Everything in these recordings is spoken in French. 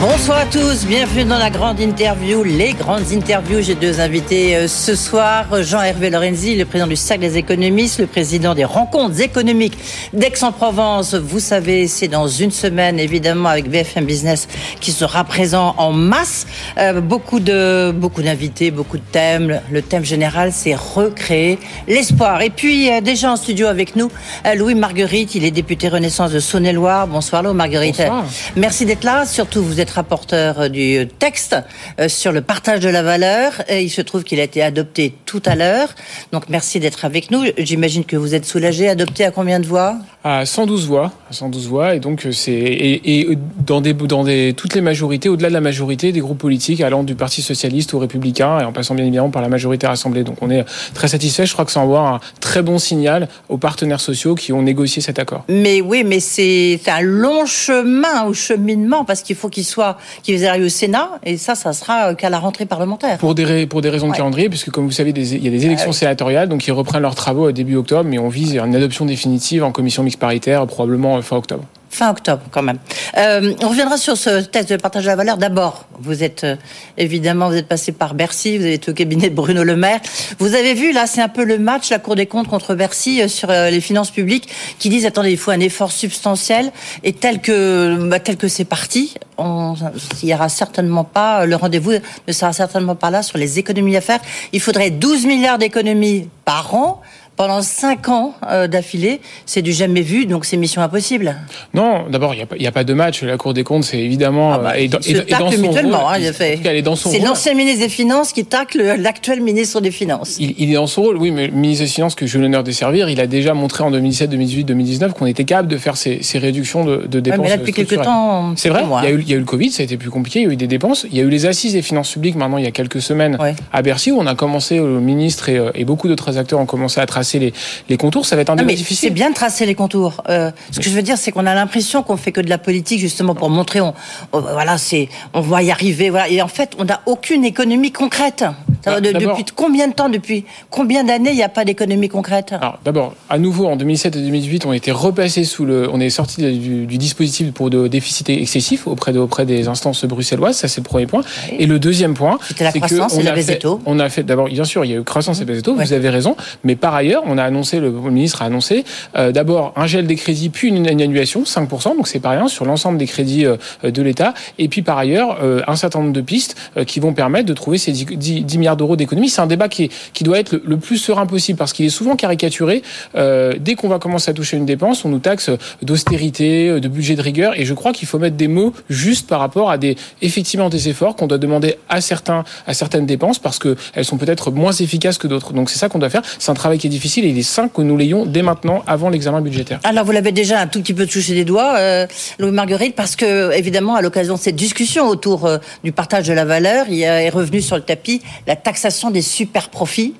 Bonsoir à tous, bienvenue dans la grande interview, les grandes interviews. J'ai deux invités euh, ce soir, Jean-Hervé Lorenzi, le président du Cercle des économistes, le président des rencontres économiques d'Aix-en-Provence. Vous savez, c'est dans une semaine, évidemment, avec BFM Business qui sera présent en masse. Euh, beaucoup de beaucoup d'invités, beaucoup de thèmes. Le thème général, c'est recréer l'espoir. Et puis, euh, déjà en studio avec nous, Louis Marguerite, il est député Renaissance de Saône-et-Loire. Bonsoir, Louis Marguerite. Bonsoir. Merci d'être là. Surtout, vous êtes rapporteur du texte euh, sur le partage de la valeur. Et il se trouve qu'il a été adopté tout à l'heure. Donc merci d'être avec nous. J'imagine que vous êtes soulagé. Adopté à combien de voix? À 112 voix, à 112 voix, et donc euh, c'est et, et dans des dans des toutes les majorités, au-delà de la majorité des groupes politiques, allant du Parti socialiste aux Républicains et en passant bien évidemment par la majorité rassemblée. Donc on est très satisfait. Je crois que ça envoie un très bon signal aux partenaires sociaux qui ont négocié cet accord. Mais oui, mais c'est c'est un long chemin au cheminement parce qu'il faut qu'il soit qu'il arrive au Sénat et ça, ça sera qu'à la rentrée parlementaire. Pour des ra- pour des raisons de calendrier, puisque comme vous savez, des- il y a des élections Ah oui. sénatoriales, donc ils reprennent leurs travaux à début octobre, mais on vise une adoption définitive en commission mixte paritaire probablement euh, fin octobre. Fin octobre, quand même. Euh, on reviendra sur ce texte de partage de la valeur. D'abord, vous êtes euh, évidemment, vous êtes passé par Bercy, vous avez été au cabinet de Bruno Le Maire. Vous avez vu là, c'est un peu le match, la Cour des comptes contre Bercy euh, sur euh, les finances publiques, qui disent attendez, il faut un effort substantiel et tel que bah, tel que c'est parti, on, il y aura certainement pas le rendez-vous ne sera certainement pas là sur les économies à faire. Il faudrait 12 milliards d'économies par an. Pendant 5 ans euh, d'affilée, c'est du jamais vu, donc c'est mission impossible. Non, d'abord, il n'y a, pas- a de match. La Cour des comptes, c'est évidemment... Ah bah, euh, il se est- est dans son mutuellement, rôle. hein, il a fait. C'est l'ancien ministre des Finances qui tacle l'actuel ministre des Finances. Il, il est dans son rôle, oui, mais le ministre des Finances que j'ai eu l'honneur de servir, il a déjà montré en 2017, 2018, 2019 qu'on était capable de faire ces, ces réductions de, de Ouais, dépenses. mais là, depuis quelques temps, C'est vrai, il y, a eu, il y a eu le Covid, ça a été plus compliqué, il y a eu des dépenses. Il y a eu les assises des finances publiques maintenant il y a quelques semaines Ouais. à Bercy où on a commencé, le ministre et, euh, et beaucoup d'autres acteurs ont commencé à tracer les, les contours. Ça va être un débat difficile. c'est bien de tracer les contours. Euh, ce que je veux dire, c'est qu'on a l'impression qu'on fait que de la politique justement pour montrer, on, on- voilà, c'est, on va y arriver, voilà. Et en fait, on n'a aucune économie concrète. Ça Ah, de- depuis combien de temps, depuis combien d'années, il n'y a pas d'économie concrète Alors d'abord, à nouveau en 2007 et 2018, on était repassé sous le, on est sorti du, du dispositif pour de déficit excessif auprès de, auprès des instances bruxelloises. Ça c'est le premier point. Oui. Et le deuxième point, C'était la c'est que croissance et la baisse des taux. On a fait d'abord, bien sûr, il y a eu croissance et baisse des taux. Ouais. Vous avez raison. Mais par ailleurs, on a annoncé, le ministre a annoncé euh, d'abord un gel des crédits puis une, une annulation 5%. Donc c'est pas rien sur l'ensemble des crédits euh, de l'État. Et puis par ailleurs, euh, un certain nombre de pistes qui vont permettre de trouver ces 10, 10 10 d'euros d'économies. C'est un débat qui, est- qui doit être le, plus serein possible parce qu'il est souvent caricaturé. Euh, dès qu'on va commencer à toucher une dépense, on nous taxe d'austérité, de budget de rigueur. Et je crois qu'il faut mettre des mots justes par rapport à des effectivement des efforts qu'on doit demander à certains à certaines dépenses parce que elles sont peut-être moins efficaces que d'autres. Donc c'est ça qu'on doit faire. C'est un travail qui est difficile et il est sain que nous l'ayons dès maintenant avant l'examen budgétaire. Alors, vous l'avez déjà un tout petit peu touché des doigts, euh, Louis Marguerite, parce que, évidemment, à l'occasion de cette discussion autour euh, du partage de la valeur, il est revenu sur le tapis la taxation des super profits.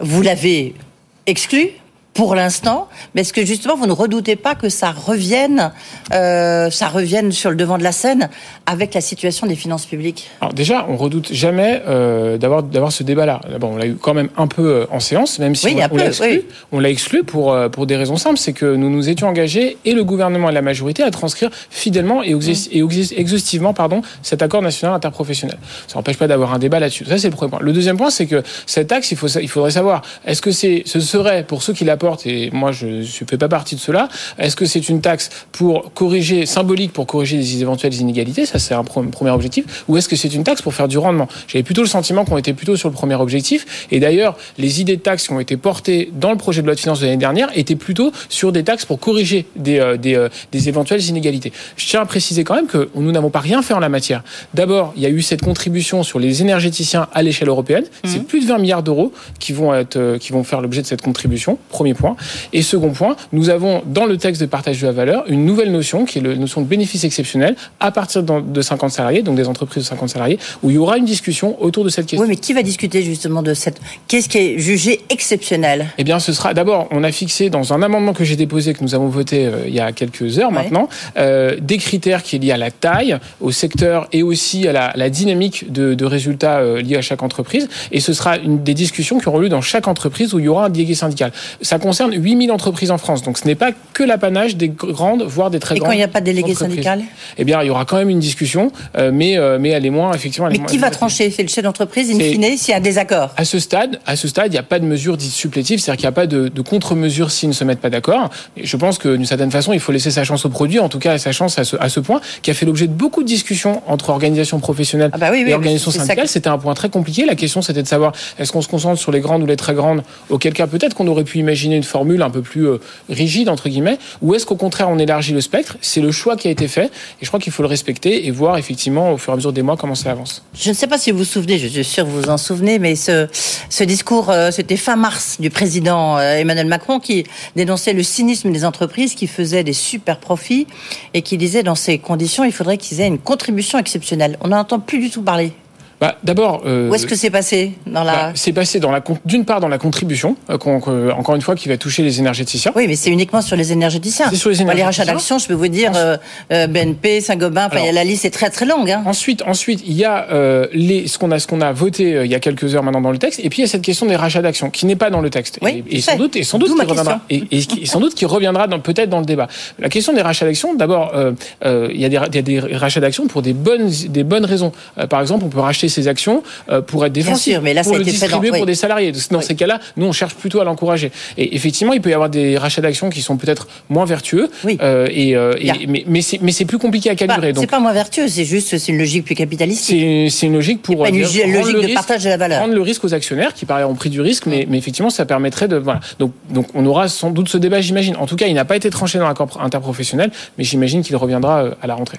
Vous l'avez exclu pour l'instant, mais est-ce que justement vous ne redoutez pas que ça revienne, euh, ça revienne sur le devant de la scène avec la situation des finances publiques? Alors déjà, on redoute jamais euh, d'avoir d'avoir ce débat-là. D'abord, on l'a eu quand même un peu euh, en séance, même si Oui, on, l'a exclu. oui. On l'a exclu pour euh, pour des raisons simples, c'est que nous nous étions engagés et le gouvernement et la majorité à transcrire fidèlement et, exhaus- exhaustivement pardon cet accord national interprofessionnel. Ça n'empêche pas d'avoir un débat là-dessus. Ça c'est le premier point. Le deuxième point, c'est que cette taxe, il faut il faudrait savoir est-ce que c'est ce serait pour ceux qui la et moi je ne fais pas partie de cela. Est-ce que c'est une taxe pour corriger symbolique pour corriger les éventuelles inégalités? Ça c'est un premier objectif. Ou est-ce que c'est une taxe pour faire du rendement? J'avais plutôt le sentiment qu'on était plutôt sur le premier objectif. Et d'ailleurs, les idées de taxes qui ont été portées dans le projet de loi de finances de l'année dernière étaient plutôt sur des taxes pour corriger des, euh, des, euh, des éventuelles inégalités. Je tiens à préciser quand même que nous n'avons pas rien fait en la matière. D'abord, il y a eu cette contribution sur les énergéticiens à l'échelle européenne. C'est plus de 20 milliards d'euros qui vont être, euh, qui vont faire l'objet de cette contribution. Premier Premier point. Et second point, nous avons dans le texte de partage de la valeur une nouvelle notion qui est la notion de bénéfice exceptionnel à partir de 50 salariés, donc des entreprises de 50 salariés, où il y aura une discussion autour de cette question. Oui, mais qui va discuter justement de cette Qu'est-ce qui est jugé exceptionnel? Eh bien, ce sera d'abord, on a fixé dans un amendement que j'ai déposé, que nous avons voté euh, il y a quelques heures maintenant, euh, des critères qui est liés à la taille, au secteur et aussi à la, la dynamique de, de résultats euh, liés à chaque entreprise. Et ce sera une des discussions qui auront lieu dans chaque entreprise où il y aura un délégué syndical. Ça concerne 8000 entreprises en France, donc ce n'est pas que l'apanage des grandes, voire des très et grandes. Et quand il n'y a pas de délégué syndical Eh bien, il y aura quand même une discussion, euh, mais euh, mais elle est moins effectivement. mais qui va trancher? C'est le chef d'entreprise in fine s'il y a un désaccord. À ce stade, à ce stade, il n'y a pas de mesure dite supplétive, c'est-à-dire qu'il n'y a pas de, de contre-mesure s'ils ne se mettent pas d'accord. Je pense que d'une certaine façon, il faut laisser sa chance au produit, en tout cas sa chance à ce, à ce point, qui a fait l'objet de beaucoup de discussions entre organisations professionnelles ah bah oui, oui, et organisations syndicales. C'était un point très compliqué. La question, c'était de savoir est-ce qu'on se concentre sur les grandes ou les très grandes, auquel cas peut-être qu'on aurait pu imaginer une formule un peu plus euh, rigide entre guillemets, ou est-ce qu'au contraire on élargit le spectre? C'est le choix qui a été fait, et je crois qu'il faut le respecter et voir effectivement au fur et à mesure des mois comment ça avance. Je ne sais pas si vous vous souvenez, je suis sûr que vous vous en souvenez, mais ce, ce discours, euh, c'était fin mars du président euh, Emmanuel Macron qui dénonçait le cynisme des entreprises qui faisaient des super profits et qui disait dans ces conditions, il faudrait qu'ils aient une contribution exceptionnelle. On n'entend plus du tout parler. Bah, D'abord, euh, où est-ce que c'est passé dans la bah, C'est passé dans la d'une part dans la contribution, euh, euh, encore une fois, qui va toucher les énergéticiens. Oui, mais c'est uniquement sur les énergéticiens. C'est sur les énergéticiens. les rachats d'actions, je peux vous dire euh, BNP, Saint-Gobain. Enfin, la liste est très très longue. Hein. Ensuite, ensuite, il y a les ce qu'on a ce qu'on a voté il y a quelques heures maintenant dans le texte, et puis il y a cette question des rachats d'actions qui n'est pas dans le texte. Oui, et, et sans doute et sans doute qui reviendra et, et, sans doute qui reviendra peut-être dans le débat. La question des rachats d'actions, d'abord, il y, a des, il y a des rachats d'actions pour des bonnes des bonnes raisons. par exemple, on peut racheter ses actions pour être défensif, sûr, mais là, pour ça le distribuer fait pour des salariés. Dans oui. ces cas-là, nous on cherche plutôt à l'encourager. Et effectivement, il peut y avoir des rachats d'actions qui sont peut-être moins vertueux, oui. euh, et, euh, et mais, mais c'est mais c'est plus compliqué à calibrer. Bah, c'est pas moins vertueux, c'est juste c'est une logique plus capitaliste. C'est une logique pour pas une dire, logique de risque, partage de la valeur. Prendre le risque aux actionnaires qui par ont pris du risque, mais, mais effectivement ça permettrait de voilà. Donc donc on aura sans doute ce débat, j'imagine. En tout cas, il n'a pas été tranché dans l'accord interprofessionnel, mais j'imagine qu'il reviendra à la rentrée.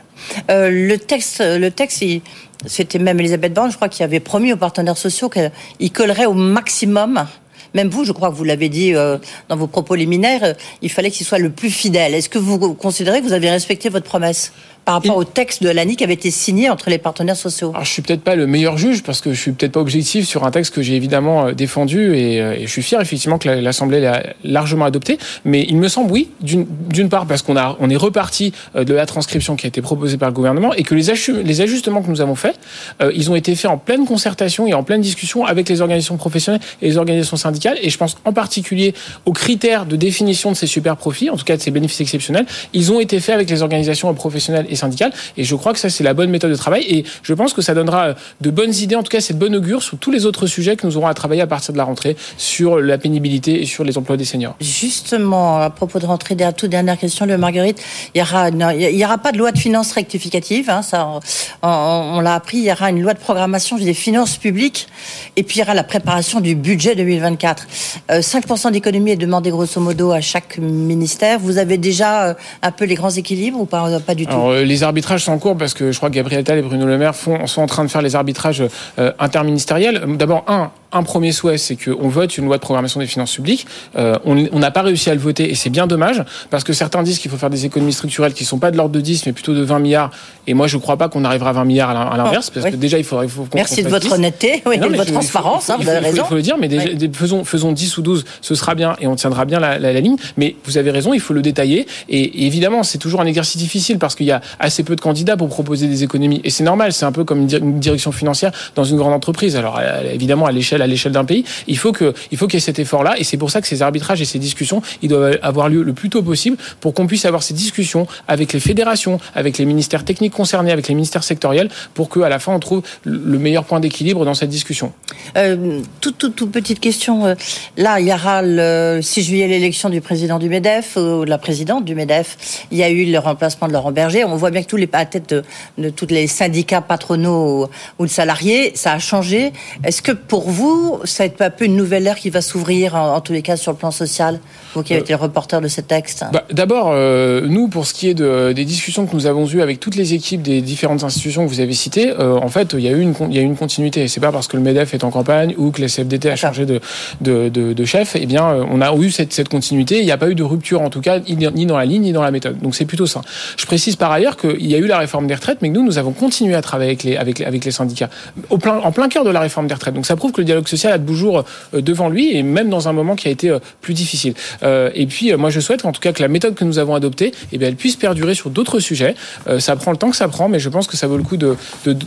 Euh, le texte, le texte, il c'était même Elisabeth Borne, je crois, qui avait promis aux partenaires sociaux qu'il collerait au maximum. Même vous, je crois que vous l'avez dit euh, dans vos propos liminaires, euh, il fallait qu'il soit le plus fidèle. Est-ce que vous considérez que vous avez respecté votre promesse? Par rapport il... au texte de l'ANI qui avait été signé entre les partenaires sociaux Alors, Je suis peut-être pas le meilleur juge parce que je suis peut-être pas objectif sur un texte que j'ai évidemment défendu et, et, je suis fier effectivement que l'Assemblée l'a largement adopté. Mais il me semble oui, d'une part parce qu'on a on est reparti de la transcription qui a été proposée par le gouvernement et que les, les ajustements que nous avons faits, euh, ils ont été faits en pleine concertation et en pleine discussion avec les organisations professionnelles et les organisations syndicales. Et je pense en particulier aux critères de définition de ces super profits, en tout cas de ces bénéfices exceptionnels. Ils ont été faits avec les organisations professionnelles et syndicales. Et je crois que ça, c'est la bonne méthode de travail. Et je pense que ça donnera de bonnes idées, en tout cas, c'est de bonne augure sur tous les autres sujets que nous aurons à travailler à partir de la rentrée, sur la pénibilité et sur les emplois des seniors. Justement, à propos de rentrée, la toute dernière question, le Marguerite, il y aura, il y aura pas de loi de finances rectificative, hein, ça, on, on l'a appris, il y aura une loi de programmation des finances publiques, et puis il y aura la préparation du budget 2024. Euh, 5% d'économie est demandé grosso modo à chaque ministère. Vous avez déjà euh, un peu les grands équilibres ou pas, pas du tout? Alors, Les arbitrages sont en cours parce que je crois que Gabriel Attal et Bruno Le Maire font, sont en train de faire les arbitrages euh, interministériels. D'abord, un, un premier souhait, c'est qu'on vote une loi de programmation des finances publiques. Euh, on n'a pas réussi à le voter et c'est bien dommage parce que certains disent qu'il faut faire des économies structurelles qui sont pas de l'ordre de 10 mais plutôt de 20 milliards. Et moi, je crois pas qu'on arrivera à 20 milliards à l'inverse parce oui. que déjà, il faudrait. Faut Merci de votre 10. honnêteté oui, non, et de votre transparence. Faut, hein, vous avez raison. Il faut le dire, mais déjà, oui. faisons, faisons 10 ou 12, ce sera bien et on tiendra bien la, la, la ligne. Mais vous avez raison, il faut le détailler. Et, et évidemment, c'est toujours un exercice difficile parce qu'il y a assez peu de candidats pour proposer des économies. Et c'est normal, c'est un peu comme une direction financière dans une grande entreprise. Alors évidemment, à l'échelle à l'échelle d'un pays, il faut que il faut qu'il y ait cet effort-là. Et c'est pour ça que ces arbitrages et ces discussions, ils doivent avoir lieu le plus tôt possible pour qu'on puisse avoir ces discussions avec les fédérations, avec les ministères techniques concernés, avec les ministères sectoriels, pour qu'à la fin on trouve le meilleur point d'équilibre dans cette discussion. Euh, toute, toute, toute, petite question. Là, il y aura le 6 juillet l'élection du président du MEDEF ou de la présidente du MEDEF. Il y a eu le remplacement de Laurent Berger. On voit bien que tous les à tête de, de tous les syndicats patronaux ou, ou de salariés, ça a changé. Est-ce que pour vous, vous, ça va être peu une nouvelle ère qui va s'ouvrir, en, tous les cas, sur le plan social Vous qui avez été le reporter de ce texte. Bah, D'abord, nous, pour ce qui est de, des discussions que nous avons eues avec toutes les équipes des différentes institutions que vous avez citées, en fait, il y a eu une, il y a une continuité. C'est pas parce que le MEDEF est en campagne ou que la CFDT a changé de, de, de, chef, eh bien, on a eu cette, cette continuité. Il n'y a pas eu de rupture, en tout cas, ni dans la ligne, ni dans la méthode. Donc c'est plutôt ça. Je précise par ailleurs qu'il y a eu la réforme des retraites, mais que nous, nous avons continué à travailler avec les, avec, avec les syndicats, au plein, en plein cœur de la réforme des retraites. Donc ça prouve que le dialogue social a toujours euh, devant lui, et même dans un moment qui a été euh, plus difficile. Euh, et puis, moi, je souhaite en tout cas que la méthode que nous avons adoptée, eh bien, elle puisse perdurer sur d'autres sujets. ça prend le temps que ça prend, mais je pense que ça vaut le coup de,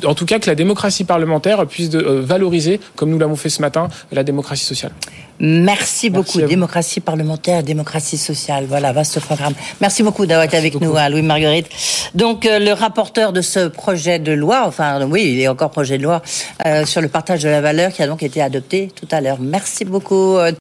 en tout cas, que la démocratie parlementaire puisse valoriser, comme nous l'avons fait ce matin, la démocratie sociale. Merci, beaucoup. Démocratie parlementaire, démocratie sociale. Voilà, vaste programme. Merci beaucoup d'avoir été avec nous, hein, Louis Marguerite. Donc, euh, le rapporteur de ce projet de loi, enfin, oui, il est encore projet de loi, euh, sur le partage de la valeur qui a donc été adopté tout à l'heure. Merci beaucoup. Euh,